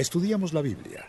Estudiamos la Biblia.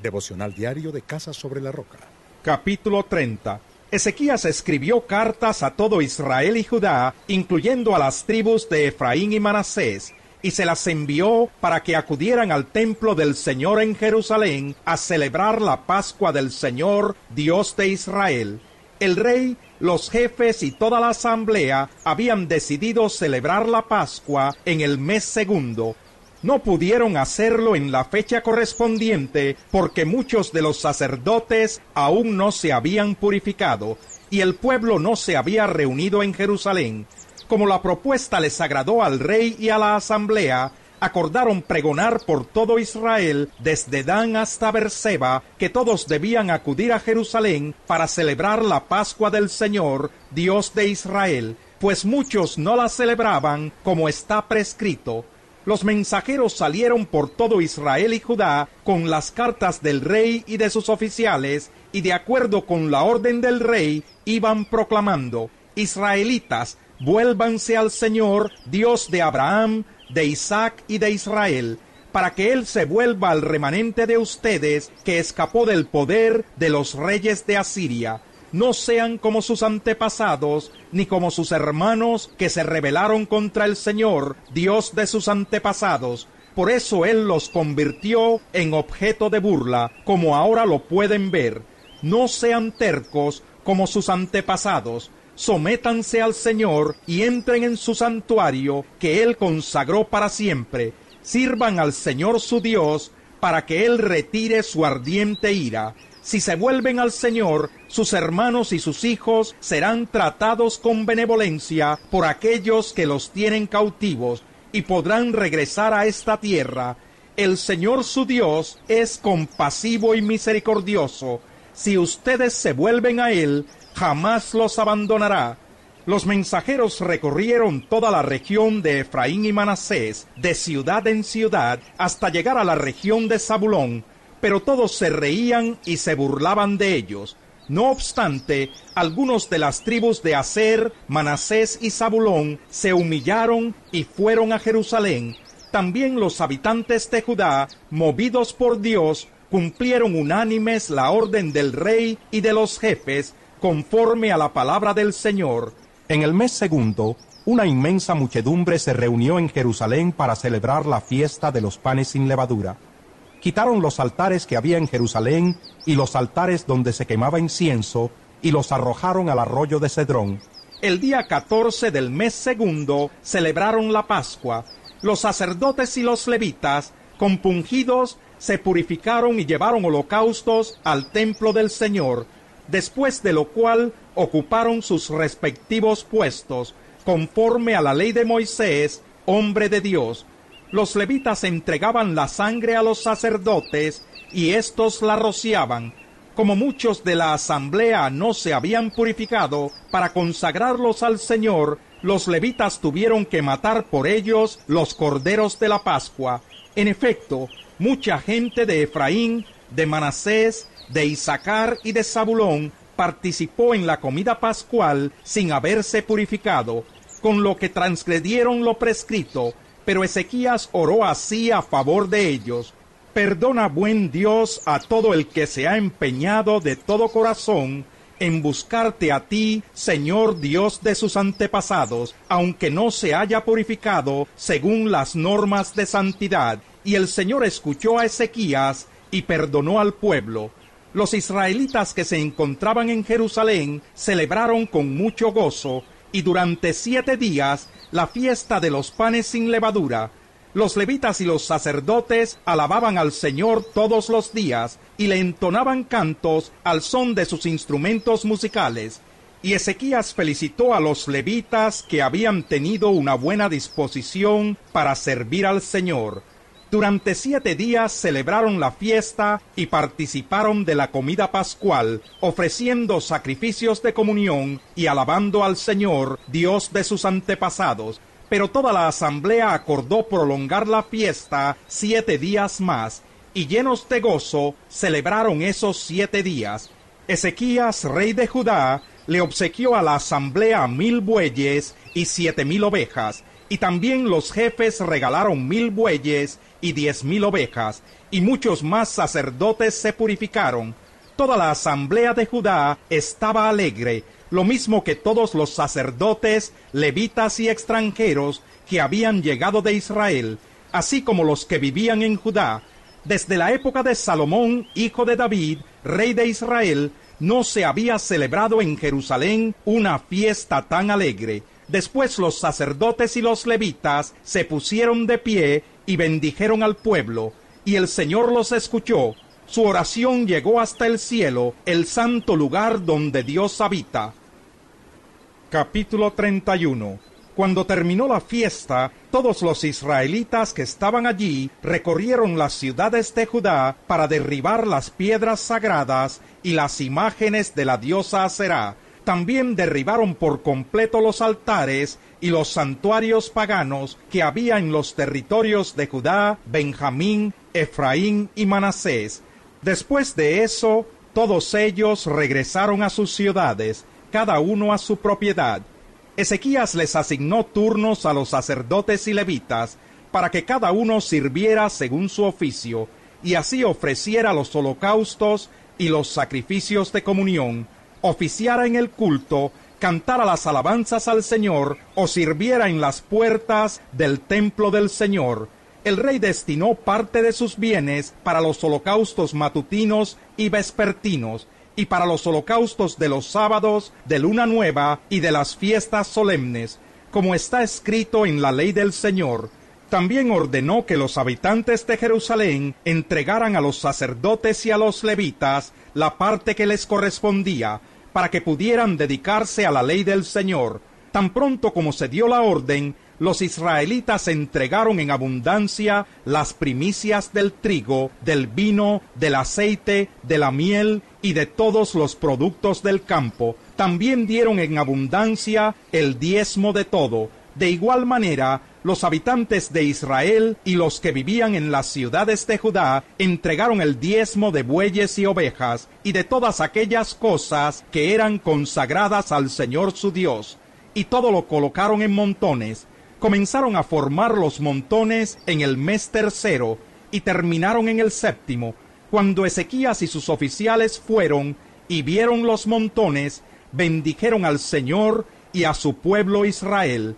Devocional diario de Casa sobre la Roca. Capítulo 30. Ezequías escribió cartas a todo Israel y Judá, incluyendo a las tribus de Efraín y Manasés, y se las envió para que acudieran al templo del Señor en Jerusalén a celebrar la Pascua del Señor, Dios de Israel. El rey, los jefes y toda la asamblea habían decidido celebrar la Pascua en el mes segundo, no pudieron hacerlo en la fecha correspondiente porque muchos de los sacerdotes aún no se habían purificado y el pueblo no se había reunido en Jerusalén. Como la propuesta les agradó al rey y a la asamblea, acordaron pregonar por todo Israel, desde Dan hasta Berseba, que todos debían acudir a Jerusalén para celebrar la Pascua del Señor, Dios de Israel, pues muchos no la celebraban como está prescrito los mensajeros salieron por todo Israel y Judá con las cartas del rey y de sus oficiales, y de acuerdo con la orden del rey iban proclamando, Israelitas, vuélvanse al Señor, Dios de Abraham, de Isaac y de Israel, para que Él se vuelva al remanente de ustedes que escapó del poder de los reyes de Asiria no sean como sus antepasados, ni como sus hermanos que se rebelaron contra el Señor, Dios de sus antepasados. Por eso Él los convirtió en objeto de burla, como ahora lo pueden ver. No sean tercos como sus antepasados, sométanse al Señor y entren en su santuario que Él consagró para siempre. Sirvan al Señor su Dios para que Él retire su ardiente ira si se vuelven al Señor, sus hermanos y sus hijos serán tratados con benevolencia por aquellos que los tienen cautivos y podrán regresar a esta tierra. El Señor su Dios es compasivo y misericordioso. Si ustedes se vuelven a Él, jamás los abandonará. Los mensajeros recorrieron toda la región de Efraín y Manasés, de ciudad en ciudad, hasta llegar a la región de Zabulón, pero todos se reían y se burlaban de ellos. No obstante, algunos de las tribus de Aser, Manasés y Zabulón se humillaron y fueron a Jerusalén. También los habitantes de Judá, movidos por Dios, cumplieron unánimes la orden del rey y de los jefes, conforme a la palabra del Señor. En el mes segundo, una inmensa muchedumbre se reunió en Jerusalén para celebrar la fiesta de los panes sin levadura quitaron los altares que había en Jerusalén y los altares donde se quemaba incienso y los arrojaron al arroyo de Cedrón. El día 14 del mes segundo celebraron la Pascua. Los sacerdotes y los levitas, compungidos, se purificaron y llevaron holocaustos al templo del Señor, después de lo cual ocuparon sus respectivos puestos, conforme a la ley de Moisés, hombre de Dios, los levitas entregaban la sangre a los sacerdotes y éstos la rociaban. Como muchos de la asamblea no se habían purificado para consagrarlos al Señor, los levitas tuvieron que matar por ellos los corderos de la Pascua. En efecto, mucha gente de Efraín, de Manasés, de Isaacar y de Zabulón participó en la comida pascual sin haberse purificado, con lo que transgredieron lo prescrito pero Ezequías oró así a favor de ellos. Perdona, buen Dios, a todo el que se ha empeñado de todo corazón en buscarte a ti, Señor Dios de sus antepasados, aunque no se haya purificado según las normas de santidad. Y el Señor escuchó a Ezequías y perdonó al pueblo. Los israelitas que se encontraban en Jerusalén celebraron con mucho gozo y durante siete días la fiesta de los panes sin levadura. Los levitas y los sacerdotes alababan al Señor todos los días y le entonaban cantos al son de sus instrumentos musicales. Y Ezequías felicitó a los levitas que habían tenido una buena disposición para servir al Señor. Durante siete días celebraron la fiesta y participaron de la comida pascual, ofreciendo sacrificios de comunión y alabando al Señor, Dios de sus antepasados. Pero toda la asamblea acordó prolongar la fiesta siete días más, y llenos de gozo celebraron esos siete días. Ezequías, rey de Judá, le obsequió a la asamblea mil bueyes y siete mil ovejas, Y también los jefes regalaron mil bueyes y diez mil ovejas, y muchos más sacerdotes se purificaron. Toda la asamblea de Judá estaba alegre, lo mismo que todos los sacerdotes, levitas y extranjeros que habían llegado de Israel, así como los que vivían en Judá. Desde la época de Salomón, hijo de David, rey de Israel, no se había celebrado en Jerusalén una fiesta tan alegre. Después los sacerdotes y los levitas se pusieron de pie y bendijeron al pueblo, y el Señor los escuchó. Su oración llegó hasta el cielo, el santo lugar donde Dios habita. Capítulo 31 Cuando terminó la fiesta, todos los israelitas que estaban allí recorrieron las ciudades de Judá para derribar las piedras sagradas y las imágenes de la diosa Aserá. También derribaron por completo los altares y los santuarios paganos que había en los territorios de Judá, Benjamín, Efraín y Manasés. Después de eso, todos ellos regresaron a sus ciudades, cada uno a su propiedad. Ezequías les asignó turnos a los sacerdotes y levitas, para que cada uno sirviera según su oficio, y así ofreciera los holocaustos y los sacrificios de comunión, oficiara en el culto, cantara las alabanzas al Señor o sirviera en las puertas del templo del Señor. El rey destinó parte de sus bienes para los holocaustos matutinos y vespertinos, y para los holocaustos de los sábados, de luna nueva y de las fiestas solemnes, como está escrito en la ley del Señor. También ordenó que los habitantes de Jerusalén entregaran a los sacerdotes y a los levitas la parte que les correspondía, para que pudieran dedicarse a la ley del Señor. Tan pronto como se dio la orden, los israelitas entregaron en abundancia las primicias del trigo, del vino, del aceite, de la miel y de todos los productos del campo. También dieron en abundancia el diezmo de todo. De igual manera, los habitantes de Israel y los que vivían en las ciudades de Judá entregaron el diezmo de bueyes y ovejas y de todas aquellas cosas que eran consagradas al Señor su Dios, y todo lo colocaron en montones. Comenzaron a formar los montones en el mes tercero y terminaron en el séptimo, cuando Ezequías y sus oficiales fueron y vieron los montones, bendijeron al Señor y a su pueblo Israel,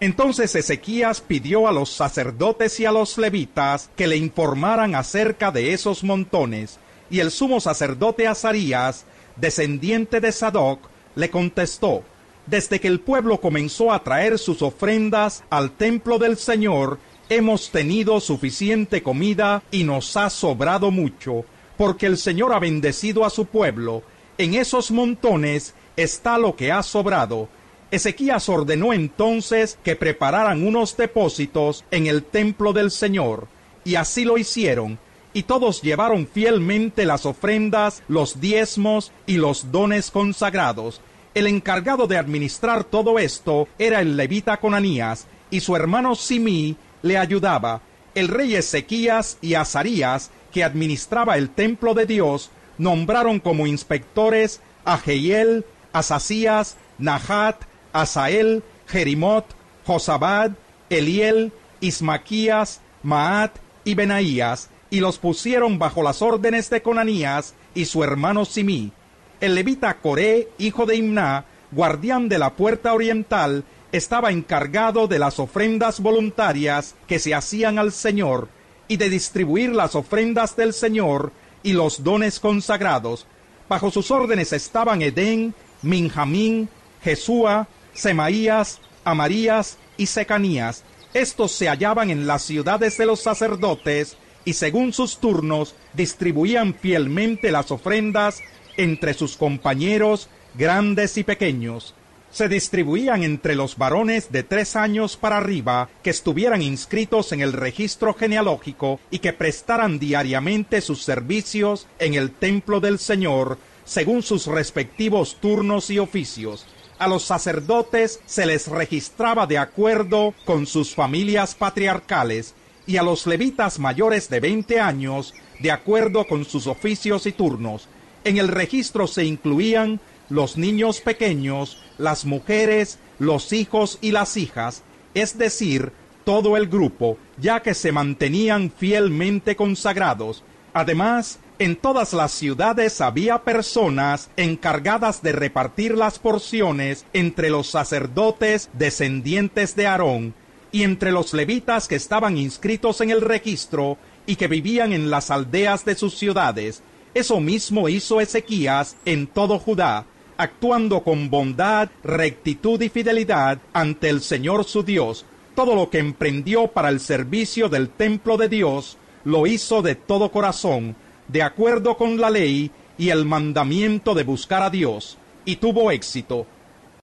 entonces Ezequías pidió a los sacerdotes y a los levitas que le informaran acerca de esos montones, y el sumo sacerdote Azarías, descendiente de Sadoc, le contestó, Desde que el pueblo comenzó a traer sus ofrendas al templo del Señor, hemos tenido suficiente comida y nos ha sobrado mucho, porque el Señor ha bendecido a su pueblo. En esos montones está lo que ha sobrado, Ezequías ordenó entonces que prepararan unos depósitos en el templo del Señor, y así lo hicieron, y todos llevaron fielmente las ofrendas, los diezmos y los dones consagrados. El encargado de administrar todo esto era el levita Conanías, y su hermano Simí le ayudaba. El rey Ezequías y Azarías, que administraba el templo de Dios, nombraron como inspectores a Jehiel, Asasías, Nahat, Asael, Jerimot, Josabad, Eliel, Ismaquías, Maat y Benaías, y los pusieron bajo las órdenes de Conanías y su hermano Simí. El levita Coré, hijo de Imná, guardián de la puerta oriental, estaba encargado de las ofrendas voluntarias que se hacían al Señor y de distribuir las ofrendas del Señor y los dones consagrados. Bajo sus órdenes estaban Edén, Minjamín, Jesúa, Semaías, Amarías y Secanías. Estos se hallaban en las ciudades de los sacerdotes y según sus turnos distribuían fielmente las ofrendas entre sus compañeros grandes y pequeños. Se distribuían entre los varones de tres años para arriba que estuvieran inscritos en el registro genealógico y que prestaran diariamente sus servicios en el templo del Señor según sus respectivos turnos y oficios a los sacerdotes se les registraba de acuerdo con sus familias patriarcales y a los levitas mayores de 20 años de acuerdo con sus oficios y turnos. En el registro se incluían los niños pequeños, las mujeres, los hijos y las hijas. es decir, todo el grupo, ya que se mantenían fielmente consagrados. Además, en todas las ciudades había personas encargadas de repartir las porciones entre los sacerdotes descendientes de Aarón y entre los levitas que estaban inscritos en el registro y que vivían en las aldeas de sus ciudades. Eso mismo hizo Ezequías en todo Judá, actuando con bondad, rectitud y fidelidad ante el Señor su Dios. Todo lo que emprendió para el servicio del templo de Dios lo hizo de todo corazón, de acuerdo con la ley y el mandamiento de buscar a Dios, y tuvo éxito